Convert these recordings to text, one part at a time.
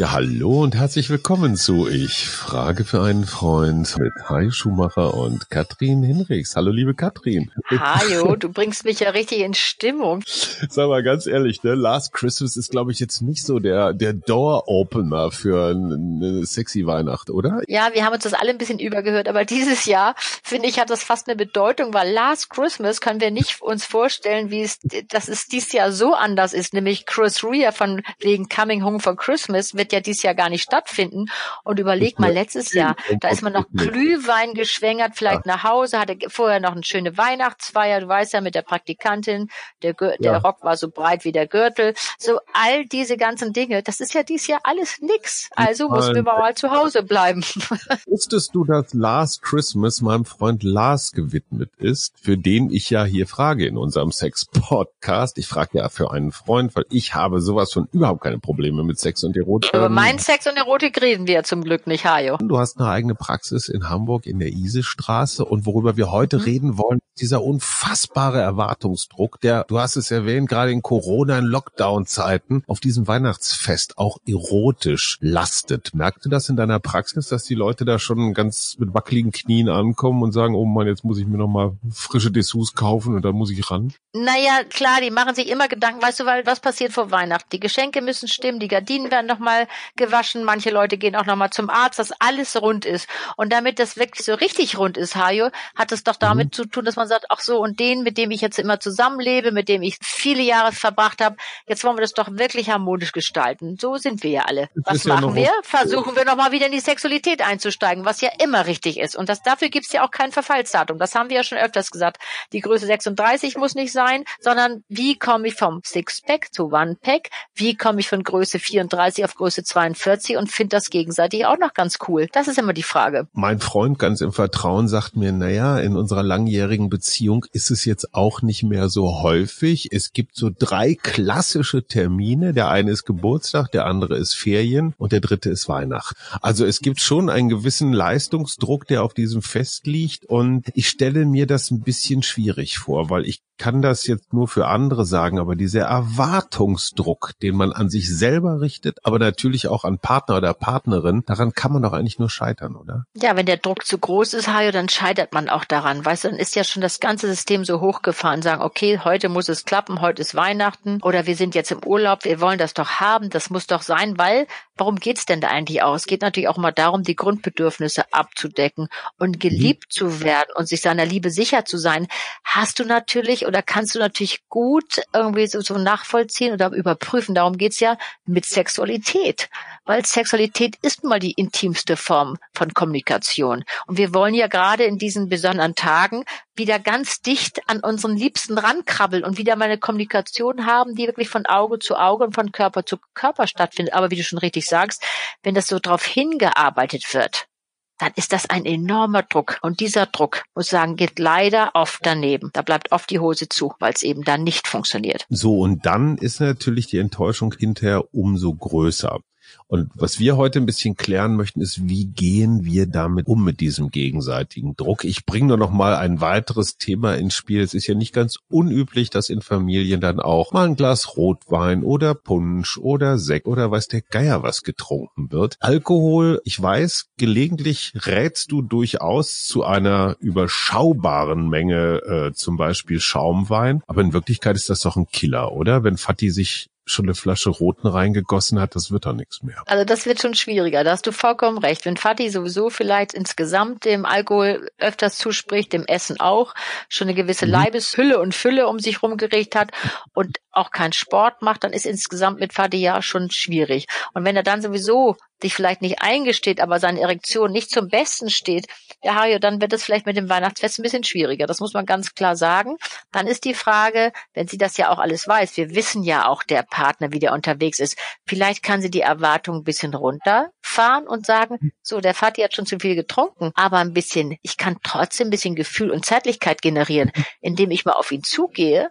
Ja, hallo und herzlich willkommen zu Ich frage für einen Freund mit Hai Schumacher und Katrin Hinrichs. Hallo, liebe Katrin. Hajo, du bringst mich ja richtig in Stimmung. Sag mal ganz ehrlich, ne? Last Christmas ist, glaube ich, jetzt nicht so der, der Door-Opener für eine sexy Weihnacht, oder? Ja, wir haben uns das alle ein bisschen übergehört, aber dieses Jahr, finde ich, hat das fast eine Bedeutung, weil Last Christmas können wir nicht uns vorstellen, wie es, dass es dieses Jahr so anders ist, nämlich Chris Rea von wegen Coming Home for Christmas wird ja dieses Jahr gar nicht stattfinden. Und überleg mal, letztes Jahr, da ist man noch Glühwein geschwängert, vielleicht nach Hause, hatte vorher noch eine schöne Weihnachtsfeier, du weißt ja, mit der Praktikantin, der, Gür der Rock war so breit wie der Gürtel. So all diese ganzen Dinge, das ist ja dieses Jahr alles nix. Also mussten wir mal zu Hause bleiben. Wusstest du, dass Last Christmas meinem Freund Lars gewidmet ist, für den ich ja hier frage in unserem Sex-Podcast? Ich frage ja für einen Freund, weil ich habe sowas von überhaupt keine Probleme mit Sex und Erotik. Über mein Sex und Erotik reden wir zum Glück nicht, Hajo. Du hast eine eigene Praxis in Hamburg in der Isestraße und worüber wir heute mhm. reden wollen, dieser unfassbare Erwartungsdruck, der, du hast es erwähnt, gerade in Corona, in Lockdown-Zeiten auf diesem Weihnachtsfest auch erotisch lastet. Merkst du das in deiner Praxis, dass die Leute da schon ganz mit wackeligen Knien ankommen und sagen, oh Mann, jetzt muss ich mir noch mal frische Dessous kaufen und dann muss ich ran? Naja, klar, die machen sich immer Gedanken, weißt du, weil was passiert vor Weihnachten? Die Geschenke müssen stimmen, die Gardinen werden noch mal gewaschen, manche Leute gehen auch noch mal zum Arzt, dass alles rund ist. Und damit das wirklich so richtig rund ist, Hajo, hat es doch damit mhm. zu tun, dass man sagt, ach so, und den, mit dem ich jetzt immer zusammenlebe, mit dem ich viele Jahre verbracht habe, jetzt wollen wir das doch wirklich harmonisch gestalten. So sind wir ja alle. Was machen ja wir? Versuchen wir nochmal wieder in die Sexualität einzusteigen, was ja immer richtig ist. Und das, dafür gibt's ja auch kein Verfallsdatum. Das haben wir ja schon öfters gesagt. Die Größe 36 muss nicht sein, sondern wie komme ich vom Sixpack zu One-Pack? Wie komme ich von Größe 34 auf Größe 42 und finde das gegenseitig auch noch ganz cool? Das ist immer die Frage. Mein Freund ganz im Vertrauen sagt mir, naja, in unserer langjährigen Beziehung ist es jetzt auch nicht mehr so häufig. Es gibt so drei klassische Termine. Der eine ist Geburtstag, der andere ist Ferien und der dritte ist Weihnachten. Also es gibt schon einen gewissen Leistungsdruck, der auf diesem Fest liegt und ich stelle mir das ein bisschen schwierig vor, weil ich kann das jetzt nur für andere sagen, aber dieser Erwartungsdruck, den man an sich selber richtet, aber natürlich auch an Partner oder Partnerin, daran kann man doch eigentlich nur scheitern, oder? Ja, wenn der Druck zu groß ist, Hajo, dann scheitert man auch daran. Weißt du, dann ist ja schon das ganze System so hochgefahren, sagen, okay, heute muss es klappen, heute ist Weihnachten oder wir sind jetzt im Urlaub, wir wollen das doch haben, das muss doch sein, weil, warum geht's denn da eigentlich aus? Es geht natürlich auch mal darum, die Grundbedürfnisse abzudecken und geliebt mhm. zu werden und sich seiner Liebe sicher zu sein. Hast du natürlich oder kannst du natürlich gut irgendwie so, so nachvollziehen oder überprüfen. Darum geht's ja mit Sexualität. Weil Sexualität ist mal die intimste Form von Kommunikation. Und wir wollen ja gerade in diesen besonderen Tagen wieder ganz dicht an unseren Liebsten rankrabbeln und wieder mal eine Kommunikation haben, die wirklich von Auge zu Auge und von Körper zu Körper stattfindet. Aber wie du schon richtig sagst, wenn das so darauf hingearbeitet wird, dann ist das ein enormer Druck. Und dieser Druck, muss sagen, geht leider oft daneben. Da bleibt oft die Hose zu, weil es eben dann nicht funktioniert. So, und dann ist natürlich die Enttäuschung hinterher umso größer. Und was wir heute ein bisschen klären möchten, ist, wie gehen wir damit um mit diesem gegenseitigen Druck? Ich bringe nur noch mal ein weiteres Thema ins Spiel. Es ist ja nicht ganz unüblich, dass in Familien dann auch mal ein Glas Rotwein oder Punsch oder Sekt oder weiß der Geier was getrunken wird. Alkohol, ich weiß, gelegentlich rätst du durchaus zu einer überschaubaren Menge, äh, zum Beispiel Schaumwein. Aber in Wirklichkeit ist das doch ein Killer, oder? Wenn Fatih sich schon eine Flasche Roten reingegossen hat, das wird doch nichts mehr. Also das wird schon schwieriger, da hast du vollkommen recht. Wenn Fatih sowieso vielleicht insgesamt dem Alkohol öfters zuspricht, dem Essen auch, schon eine gewisse mhm. Leibeshülle und Fülle um sich rumgeregt hat und auch keinen Sport macht, dann ist insgesamt mit Fatih ja schon schwierig. Und wenn er dann sowieso sich vielleicht nicht eingesteht, aber seine Erektion nicht zum Besten steht, ja, Hajo, dann wird es vielleicht mit dem Weihnachtsfest ein bisschen schwieriger. Das muss man ganz klar sagen. Dann ist die Frage, wenn sie das ja auch alles weiß, wir wissen ja auch der Partner, wie der unterwegs ist, vielleicht kann sie die Erwartung ein bisschen runterfahren und sagen, so, der Vati hat schon zu viel getrunken, aber ein bisschen, ich kann trotzdem ein bisschen Gefühl und Zeitlichkeit generieren, indem ich mal auf ihn zugehe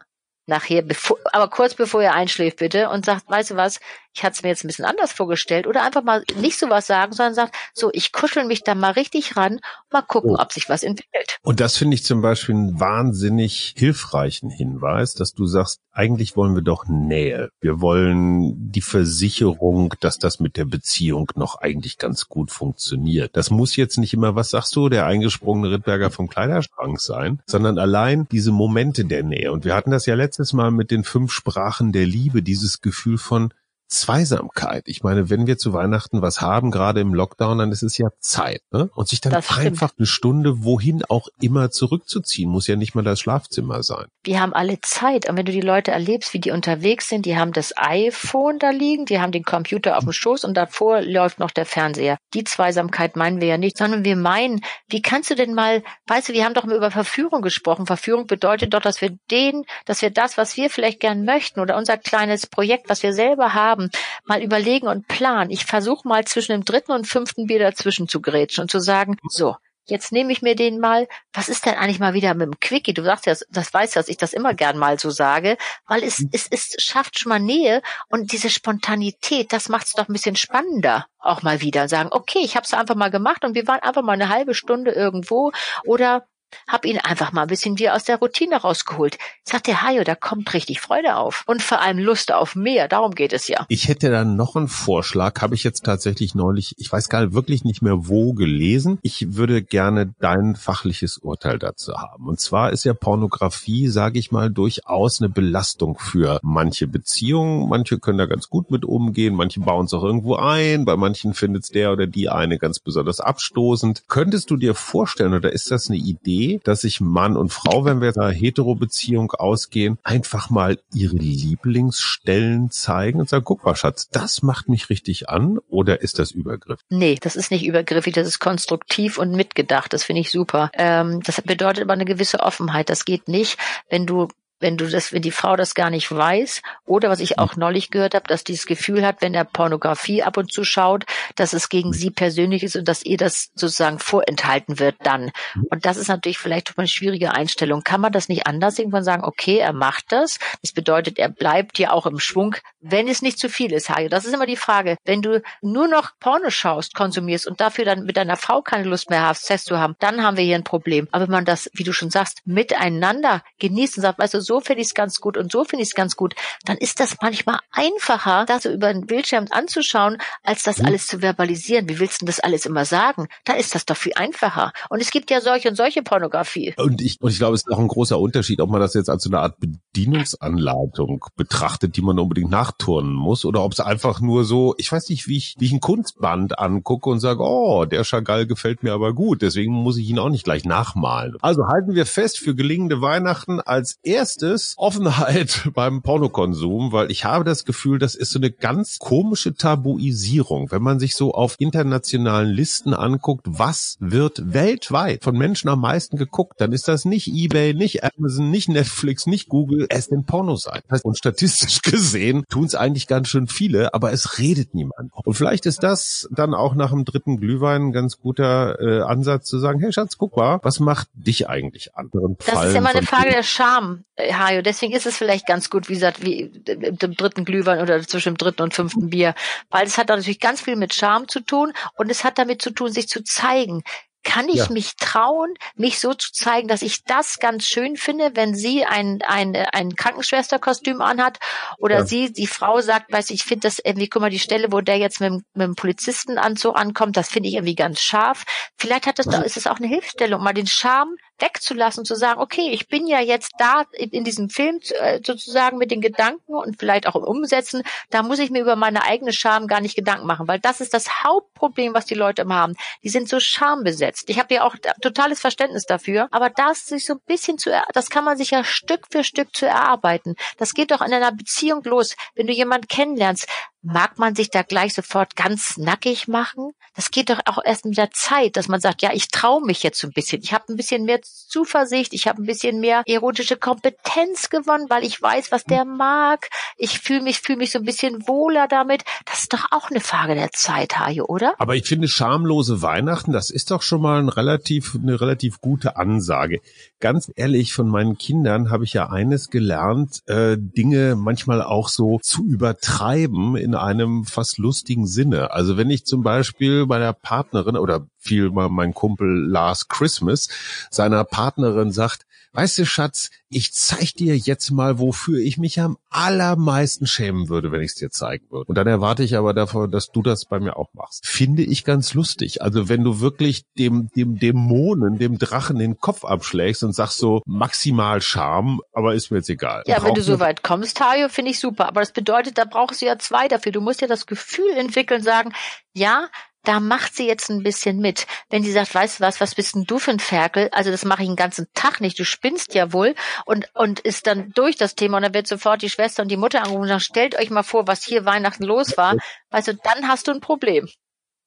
nachher, bevor, aber kurz bevor er einschläft bitte und sagt, weißt du was, ich hatte es mir jetzt ein bisschen anders vorgestellt oder einfach mal nicht sowas sagen, sondern sagt, so, ich kuschel mich da mal richtig ran, mal gucken, oh. ob sich was entwickelt. Und das finde ich zum Beispiel einen wahnsinnig hilfreichen Hinweis, dass du sagst, eigentlich wollen wir doch Nähe. Wir wollen die Versicherung, dass das mit der Beziehung noch eigentlich ganz gut funktioniert. Das muss jetzt nicht immer, was sagst du, der eingesprungene Rittberger vom Kleiderschrank sein, sondern allein diese Momente der Nähe. Und wir hatten das ja letztes Mal mit den fünf Sprachen der Liebe, dieses Gefühl von, Zweisamkeit. Ich meine, wenn wir zu Weihnachten was haben, gerade im Lockdown, dann ist es ja Zeit. Ne? Und sich dann einfach eine Stunde wohin auch immer zurückzuziehen, muss ja nicht mal das Schlafzimmer sein. Wir haben alle Zeit. Und wenn du die Leute erlebst, wie die unterwegs sind, die haben das iPhone da liegen, die haben den Computer auf dem Schoß und davor läuft noch der Fernseher. Die Zweisamkeit meinen wir ja nicht, sondern wir meinen, wie kannst du denn mal, weißt du, wir haben doch mal über Verführung gesprochen. Verführung bedeutet doch, dass wir den, dass wir das, was wir vielleicht gern möchten oder unser kleines Projekt, was wir selber haben, haben, mal überlegen und planen. Ich versuche mal zwischen dem dritten und fünften Bier dazwischen zu grätschen und zu sagen, so, jetzt nehme ich mir den mal, was ist denn eigentlich mal wieder mit dem Quickie? Du sagst ja, das weißt du, dass ich das immer gern mal so sage, weil es, es, es schafft schon mal Nähe und diese Spontanität, das macht es doch ein bisschen spannender auch mal wieder. Sagen, okay, ich habe es einfach mal gemacht und wir waren einfach mal eine halbe Stunde irgendwo oder hab ihn einfach mal ein bisschen wieder aus der Routine rausgeholt. Sagt der Hajo, da kommt richtig Freude auf. Und vor allem Lust auf mehr. Darum geht es ja. Ich hätte da noch einen Vorschlag, habe ich jetzt tatsächlich neulich, ich weiß gar wirklich nicht mehr wo gelesen. Ich würde gerne dein fachliches Urteil dazu haben. Und zwar ist ja Pornografie, sage ich mal, durchaus eine Belastung für manche Beziehungen. Manche können da ganz gut mit umgehen, manche bauen es auch irgendwo ein, bei manchen findet es der oder die eine ganz besonders abstoßend. Könntest du dir vorstellen, oder ist das eine Idee, Idee, dass sich Mann und Frau, wenn wir einer Hetero-Beziehung ausgehen, einfach mal ihre Lieblingsstellen zeigen und sagen, guck mal, Schatz, das macht mich richtig an oder ist das Übergriff? Nee, das ist nicht übergriffig, das ist konstruktiv und mitgedacht. Das finde ich super. Ähm, das bedeutet aber eine gewisse Offenheit. Das geht nicht, wenn du wenn du das, wenn die Frau das gar nicht weiß, oder was ich auch neulich gehört habe, dass die das Gefühl hat, wenn er Pornografie ab und zu schaut, dass es gegen sie persönlich ist und dass ihr das sozusagen vorenthalten wird dann. Und das ist natürlich vielleicht eine schwierige Einstellung. Kann man das nicht anders irgendwann sagen, okay, er macht das. Das bedeutet, er bleibt ja auch im Schwung, wenn es nicht zu viel ist, Hajo. Das ist immer die Frage. Wenn du nur noch Porno schaust, konsumierst und dafür dann mit deiner Frau keine Lust mehr hast, Sex zu haben, dann haben wir hier ein Problem. Aber wenn man das, wie du schon sagst, miteinander genießt und sagt, weißt du, so finde ich es ganz gut und so finde ich es ganz gut, dann ist das manchmal einfacher, das so über den Bildschirm anzuschauen, als das mhm. alles zu verbalisieren. Wie willst du das alles immer sagen? Da ist das doch viel einfacher. Und es gibt ja solche und solche Pornografie. Und ich, und ich glaube, es ist auch ein großer Unterschied, ob man das jetzt als so eine Art Bedienungsanleitung betrachtet, die man unbedingt nachturnen muss, oder ob es einfach nur so, ich weiß nicht, wie ich, wie ich ein Kunstband angucke und sage, oh, der Chagall gefällt mir aber gut, deswegen muss ich ihn auch nicht gleich nachmalen. Also halten wir fest für gelingende Weihnachten als erstes erstes Offenheit beim Pornokonsum, weil ich habe das Gefühl, das ist so eine ganz komische Tabuisierung. Wenn man sich so auf internationalen Listen anguckt, was wird weltweit von Menschen am meisten geguckt, dann ist das nicht eBay, nicht Amazon, nicht Netflix, nicht Google, es sind Pornoseiten. Und statistisch gesehen tun es eigentlich ganz schön viele, aber es redet niemand. Und vielleicht ist das dann auch nach dem dritten Glühwein ein ganz guter äh, Ansatz zu sagen, hey Schatz, guck mal, was macht dich eigentlich an? Das ist ja mal eine Frage der Scham. Hajo. Deswegen ist es vielleicht ganz gut, wie gesagt, wie im dritten Glühwein oder zwischen dem dritten und fünften Bier. Weil es hat natürlich ganz viel mit Charme zu tun und es hat damit zu tun, sich zu zeigen. Kann ich ja. mich trauen, mich so zu zeigen, dass ich das ganz schön finde, wenn sie ein, ein, ein Krankenschwesterkostüm anhat oder ja. sie, die Frau sagt, weiß ich, finde das irgendwie, guck mal, die Stelle, wo der jetzt mit, mit dem Polizistenanzug ankommt, das finde ich irgendwie ganz scharf. Vielleicht hat das, mhm. ist es auch eine Hilfestellung, mal den Charme wegzulassen, zu sagen, okay, ich bin ja jetzt da in, in diesem Film äh, sozusagen mit den Gedanken und vielleicht auch im Umsetzen, da muss ich mir über meine eigene Scham gar nicht Gedanken machen, weil das ist das Hauptproblem, was die Leute immer haben. Die sind so schambesetzt. Ich habe ja auch totales Verständnis dafür, aber das sich so ein bisschen zu, das kann man sich ja Stück für Stück zu erarbeiten. Das geht doch in einer Beziehung los. Wenn du jemanden kennenlernst, mag man sich da gleich sofort ganz nackig machen? Das geht doch auch erst mit der Zeit, dass man sagt, ja, ich traue mich jetzt so ein bisschen. Ich habe ein bisschen mehr Zuversicht, ich habe ein bisschen mehr erotische Kompetenz gewonnen, weil ich weiß, was der mag. Ich fühle mich, fühle mich so ein bisschen wohler damit. Das ist doch auch eine Frage der Zeit, Hajo, oder? Aber ich finde schamlose Weihnachten, das ist doch schon mal ein relativ, eine relativ gute Ansage. Ganz ehrlich, von meinen Kindern habe ich ja eines gelernt, äh, Dinge manchmal auch so zu übertreiben in einem fast lustigen Sinne. Also wenn ich zum Beispiel bei der Partnerin oder viel mal mein Kumpel Last Christmas seiner Partnerin sagt, weißt du, Schatz, ich zeig dir jetzt mal, wofür ich mich am allermeisten schämen würde, wenn ich es dir zeigen würde. Und dann erwarte ich aber davon, dass du das bei mir auch machst. Finde ich ganz lustig. Also wenn du wirklich dem, dem Dämonen, dem Drachen den Kopf abschlägst und sagst so maximal Charme, aber ist mir jetzt egal. Ja, wenn du so weit kommst, Tayo, finde ich super. Aber das bedeutet, da brauchst du ja zwei dafür. Du musst ja das Gefühl entwickeln, sagen, ja, da macht sie jetzt ein bisschen mit. Wenn sie sagt, weißt du was, was bist denn du für ein Ferkel? Also das mache ich den ganzen Tag nicht. Du spinnst ja wohl und und ist dann durch das Thema und dann wird sofort die Schwester und die Mutter angerufen und sagen, stellt euch mal vor, was hier Weihnachten los war. Weißt du, dann hast du ein Problem.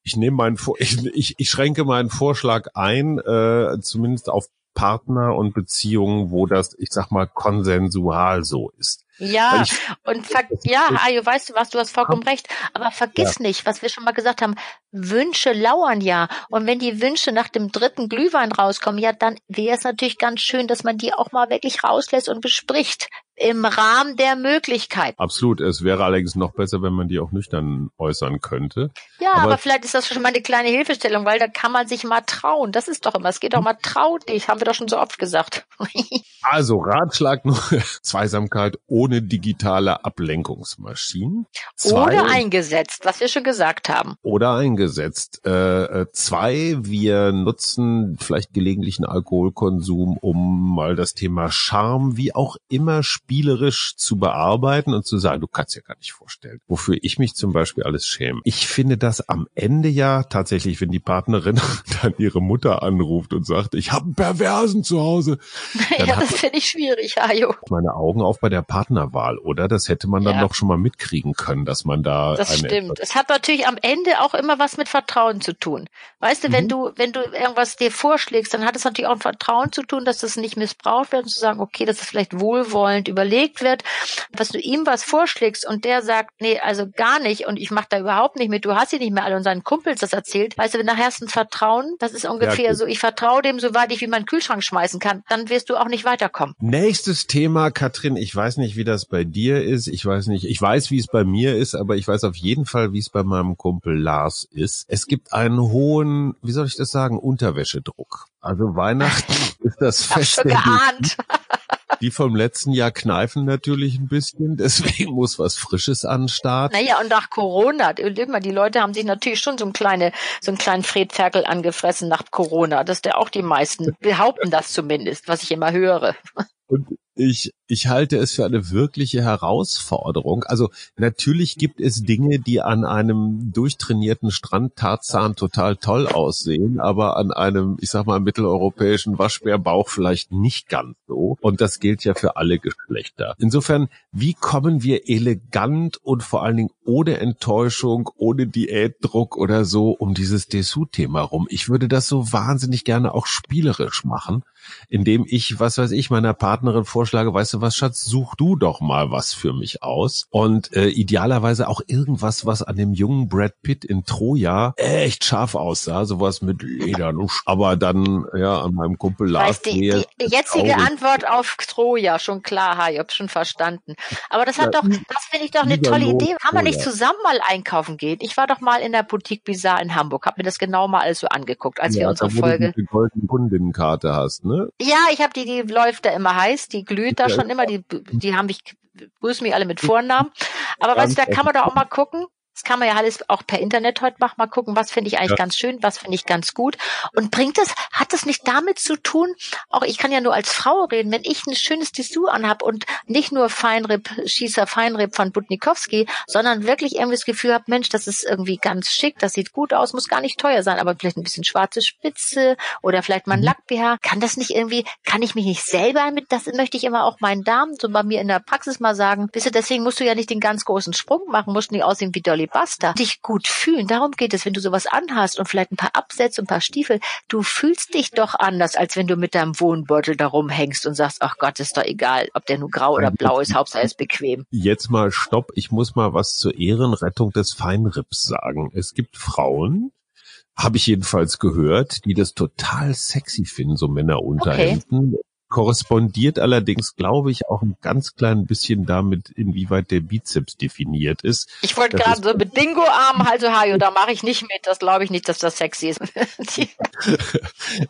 Ich nehme meinen, ich, ich, ich schränke meinen Vorschlag ein, äh, zumindest auf Partner und Beziehungen, wo das, ich sag mal, konsensual so ist. Ja, ich, und ja, Ayo, weißt du was, du hast vollkommen recht, aber vergiss ja. nicht, was wir schon mal gesagt haben, Wünsche lauern ja. Und wenn die Wünsche nach dem dritten Glühwein rauskommen, ja, dann wäre es natürlich ganz schön, dass man die auch mal wirklich rauslässt und bespricht im Rahmen der Möglichkeit. Absolut. Es wäre allerdings noch besser, wenn man die auch nüchtern äußern könnte. Ja, aber, aber, vielleicht ist das schon mal eine kleine Hilfestellung, weil da kann man sich mal trauen. Das ist doch immer, es geht doch mal trau dich, haben wir doch schon so oft gesagt. also Ratschlag nur Zweisamkeit ohne digitale Ablenkungsmaschinen. Zwei, oder eingesetzt, was wir schon gesagt haben. Oder eingesetzt. Äh, äh, zwei, wir nutzen vielleicht gelegentlichen Alkoholkonsum, um mal das Thema Charme wie auch immer spielerisch zu bearbeiten und zu sagen, du kannst dir gar nicht vorstellen, wofür ich mich zum Beispiel alles schäme. Ich finde das am Ende ja tatsächlich, wenn die Partnerin dann ihre Mutter anruft und sagt, ich habe einen Perversen zu Hause. Ja, das finde ich schwierig, Hajo. Meine Augen auf bei der Partnerwahl, oder? Das hätte man dann ja. doch schon mal mitkriegen können, dass man da. Das stimmt. Es hat natürlich am Ende auch immer was mit Vertrauen zu tun. Weißt du, mhm. wenn du, wenn du irgendwas dir vorschlägst, dann hat es natürlich auch ein Vertrauen zu tun, dass das nicht missbraucht wird und zu sagen, okay, das ist vielleicht wohlwollend überlegt wird, was du ihm was vorschlägst und der sagt, nee, also gar nicht und ich mache da überhaupt nicht mit, du hast sie nicht mehr alle und seinen Kumpels das erzählt. Weißt du, wenn nachher hast ein Vertrauen, das ist ungefähr ja, so, ich vertraue dem, soweit ich wie meinen Kühlschrank schmeißen kann, dann wirst du auch nicht weiterkommen. Nächstes Thema, Katrin, ich weiß nicht, wie das bei dir ist, ich weiß nicht, ich weiß, wie es bei mir ist, aber ich weiß auf jeden Fall, wie es bei meinem Kumpel Lars ist. Es gibt einen hohen, wie soll ich das sagen, Unterwäschedruck. Also Weihnachten ist das Fest. Hab schon geahnt. Die vom letzten Jahr kneifen natürlich ein bisschen, deswegen muss was Frisches anstarten. Naja, und nach Corona, immer, die Leute haben sich natürlich schon so ein kleine, so einen kleinen Fred Ferkel angefressen nach Corona. Das ist ja auch die meisten, behaupten das zumindest, was ich immer höre. Und ich, ich halte es für eine wirkliche Herausforderung. Also natürlich gibt es Dinge, die an einem durchtrainierten Strandtarzahn total toll aussehen, aber an einem, ich sag mal, mitteleuropäischen Waschbärbauch vielleicht nicht ganz so. Und das gilt ja für alle Geschlechter. Insofern, wie kommen wir elegant und vor allen Dingen ohne Enttäuschung, ohne Diätdruck oder so um dieses Dessous-Thema rum? Ich würde das so wahnsinnig gerne auch spielerisch machen indem ich, was weiß ich, meiner Partnerin vorschlage, weißt du was, Schatz, such du doch mal was für mich aus. Und äh, idealerweise auch irgendwas, was an dem jungen Brad Pitt in Troja echt scharf aussah, sowas mit Ledern. Aber dann, ja, an meinem Kumpel Lars. Weißt, die, die jetzige Antwort auf Troja, schon klar, ha, ich hab's schon verstanden. Aber das hat ja, doch, das finde ich doch eine tolle Idee. Kann man nicht zusammen mal einkaufen gehen? Ich war doch mal in der Boutique Bizarre in Hamburg, hab mir das genau mal alles so angeguckt, als ja, wir unsere Folge. Du die goldene Kundinnenkarte hast, ne? Ja, ich habe die, die läuft da immer heiß, die glüht da schon immer, die, die haben mich, grüßen mich alle mit Vornamen. Aber weißt du, da kann man doch auch mal gucken, das kann man ja alles auch per Internet heute machen. Mal gucken, was finde ich eigentlich ja. ganz schön, was finde ich ganz gut. Und bringt das, hat das nicht damit zu tun, auch ich kann ja nur als Frau reden, wenn ich ein schönes Dessous anhab und nicht nur Feinripp, Schießer Feinripp von Butnikowski, sondern wirklich irgendwie das Gefühl habe, Mensch, das ist irgendwie ganz schick, das sieht gut aus, muss gar nicht teuer sein, aber vielleicht ein bisschen schwarze Spitze oder vielleicht mal ein mhm. Lack-BH. Kann das nicht irgendwie, kann ich mich nicht selber mit, das möchte ich immer auch meinen Damen so bei mir in der Praxis mal sagen, wisst ihr, deswegen musst du ja nicht den ganz großen Sprung machen, musst nicht aussehen wie Dolly Basta, dich gut fühlen. Darum geht es, wenn du sowas anhast und vielleicht ein paar Absätze und ein paar Stiefel. Du fühlst dich doch anders, als wenn du mit deinem Wohnbeutel da rumhängst und sagst, ach Gott, ist doch egal, ob der nur grau oder blau ist, Hauptsache ist bequem. Jetzt mal stopp. Ich muss mal was zur Ehrenrettung des Feinripps sagen. Es gibt Frauen, habe ich jedenfalls gehört, die das total sexy finden, so Männerunterhemden. Okay korrespondiert allerdings, glaube ich, auch ein ganz klein bisschen damit, inwieweit der Bizeps definiert ist. Ich wollte gerade so mit Dingo-Arm, also Hajo, da mache ich nicht mit. Das glaube ich nicht, dass das sexy ist.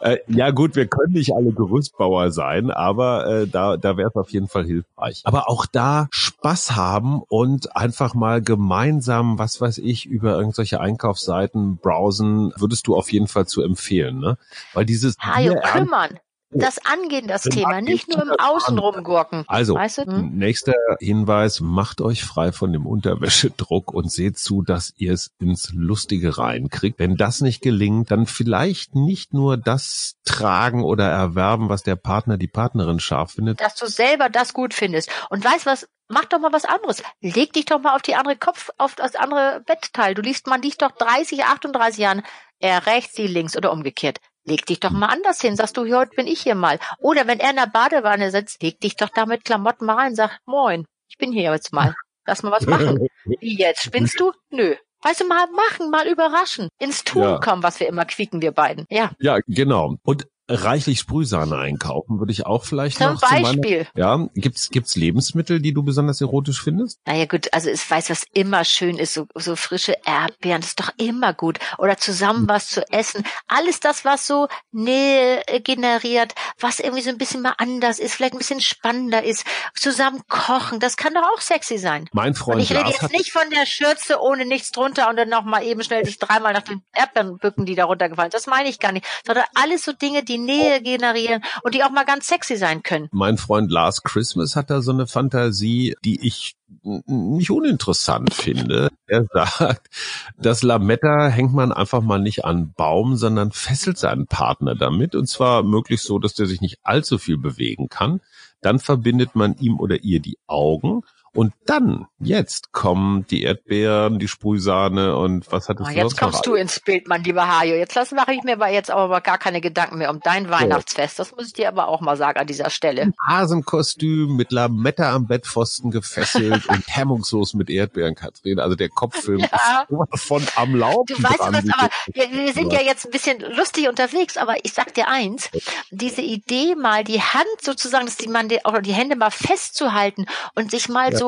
äh, ja gut, wir können nicht alle Gerüstbauer sein, aber äh, da, da wäre es auf jeden Fall hilfreich. Aber auch da Spaß haben und einfach mal gemeinsam, was weiß ich, über irgendwelche Einkaufsseiten browsen, würdest du auf jeden Fall zu empfehlen, ne? Weil dieses Hajo, kümmern das angehen, das Thema, nicht nur im Außen rumgurken. Also, weißt du? hm? nächster Hinweis, macht euch frei von dem Unterwäschedruck und seht zu, dass ihr es ins Lustige reinkriegt. Wenn das nicht gelingt, dann vielleicht nicht nur das tragen oder erwerben, was der Partner, die Partnerin scharf findet. Dass du selber das gut findest. Und weißt was, mach doch mal was anderes. Leg dich doch mal auf die andere Kopf, auf das andere Bettteil. Du liest, man liegt doch 30, 38 Jahren, er rechts, sie links oder umgekehrt. Leg dich doch mal anders hin, sagst du, heute bin ich hier mal. Oder wenn er in der Badewanne sitzt, leg dich doch da mit Klamotten mal rein, sag, moin, ich bin hier jetzt mal. Lass mal was machen. Wie jetzt? Spinnst du? Nö. Weißt du, mal machen, mal überraschen. Ins Tun Ja. kommen, was wir immer quieken, wir beiden. Ja, Ja, genau. Und reichlich Sprühsahne einkaufen würde ich auch vielleicht zum noch. zu meiner- Beispiel. ja, gibt's gibt's Lebensmittel, die du besonders erotisch findest? Naja gut, also ich weiß, was immer schön ist, so, so frische Erdbeeren, das ist doch immer gut. Oder zusammen was zu essen. Alles das, was so Nähe äh, generiert, was irgendwie so ein bisschen mal anders ist, vielleicht ein bisschen spannender ist. Zusammen kochen, das kann doch auch sexy sein. Mein Und Freund ich rede Lars jetzt nicht von der Schürze ohne nichts drunter und dann noch mal eben schnell sich dreimal nach den Erdbeeren bücken, die da runtergefallen sind. Das meine ich gar nicht. Sondern alles so Dinge, die Nähe generieren und die auch mal ganz sexy sein können. mein Freund Lars Christmas hat da so eine Fantasie, die ich nicht uninteressant finde. Er sagt, das Lametta hängt man einfach mal nicht an einen Baum, sondern fesselt seinen Partner damit und zwar möglichst so, dass der sich nicht allzu viel bewegen kann. Dann verbindet man ihm oder ihr die Augen und dann, jetzt kommen die Erdbeeren, die Sprühsahne und was hattest Ah, du jetzt kommst du ins Bild, mein lieber Hajo. Jetzt lass, mache ich mir aber jetzt aber gar keine Gedanken mehr um dein Weihnachtsfest. Das muss ich dir aber auch mal sagen an dieser Stelle. Hasenkostüm mit Lametta am Bettpfosten gefesselt und hemmungslos mit Erdbeeren, Katrin. Also der Kopffilm Ja. ist von am Laufen Du weißt dran. was, aber wir, wir sind ja jetzt ein bisschen lustig unterwegs, aber ich sag dir eins, diese Idee mal die Hand sozusagen, dass die man die, oder die Hände mal festzuhalten und sich mal Ja. so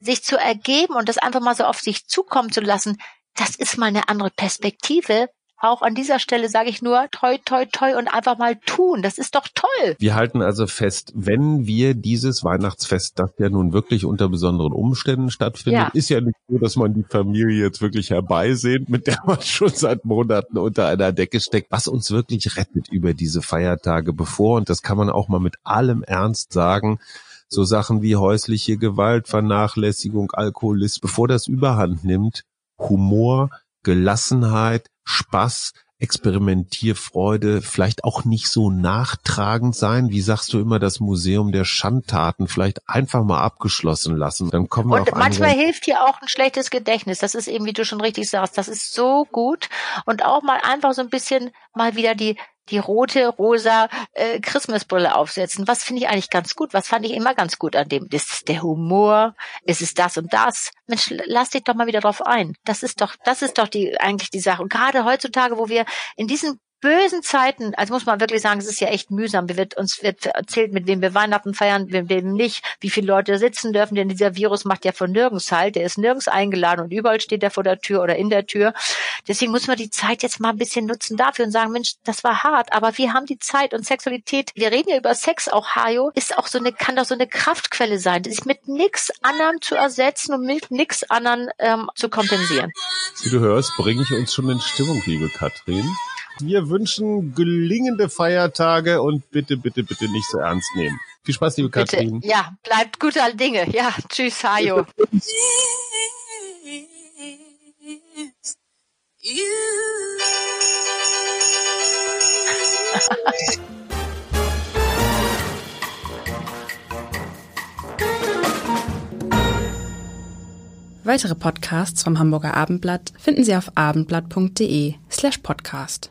sich zu ergeben und das einfach mal so auf sich zukommen zu lassen, das ist mal eine andere Perspektive. Auch an dieser Stelle sage ich nur toi toi toi und einfach mal tun. Das ist doch toll. Wir halten also fest, wenn wir dieses Weihnachtsfest, das ja nun wirklich unter besonderen Umständen stattfindet, Ja. ist ja nicht so, dass man die Familie jetzt wirklich herbeisehnt, mit der man schon seit Monaten unter einer Decke steckt, was uns wirklich rettet über diese Feiertage bevor. Und das kann man auch mal mit allem Ernst sagen. So Sachen wie häusliche Gewalt, Vernachlässigung, Alkoholismus, bevor das überhand nimmt, Humor, Gelassenheit, Spaß, Experimentierfreude, vielleicht auch nicht so nachtragend sein. Wie sagst du immer, das Museum der Schandtaten vielleicht einfach mal abgeschlossen lassen. Dann kommen wir Und manchmal andere- hilft hier auch ein schlechtes Gedächtnis. Das ist eben, wie du schon richtig sagst, das ist so gut. Und auch mal einfach so ein bisschen mal wieder die die rote, rosa äh, Christmasbrille aufsetzen. Was finde ich eigentlich ganz gut? Was fand ich immer ganz gut an dem? Ist es der Humor? Ist es das und das? Mensch, lass dich doch mal wieder drauf ein. Das ist doch, das ist doch die eigentlich die Sache. Und gerade heutzutage, wo wir in diesen bösen Zeiten, also muss man wirklich sagen, es ist ja echt mühsam. Wir wird, uns wird erzählt, mit wem wir Weihnachten feiern, mit wem nicht, wie viele Leute sitzen dürfen, denn dieser Virus macht ja von nirgends halt. Der ist nirgends eingeladen und überall steht er vor der Tür oder in der Tür. Deswegen muss man die Zeit jetzt mal ein bisschen nutzen dafür und sagen, Mensch, das war hart, aber wir haben die Zeit und Sexualität. Wir reden ja über Sex auch, Hajo, ist auch so eine, kann doch so eine Kraftquelle sein. Das ist mit nix anderem zu ersetzen und mit nix anderem ähm, zu kompensieren. Wie du hörst, bringe ich uns schon in Stimmung, liebe Katrin. Wir wünschen gelingende Feiertage und bitte, bitte, bitte nicht so ernst nehmen. Viel Spaß, liebe Bitte. Katrin. Ja, bleibt guter Dinge. Ja, tschüss, Hajo. Weitere Podcasts vom Hamburger Abendblatt finden Sie auf abendblatt.de slash podcast.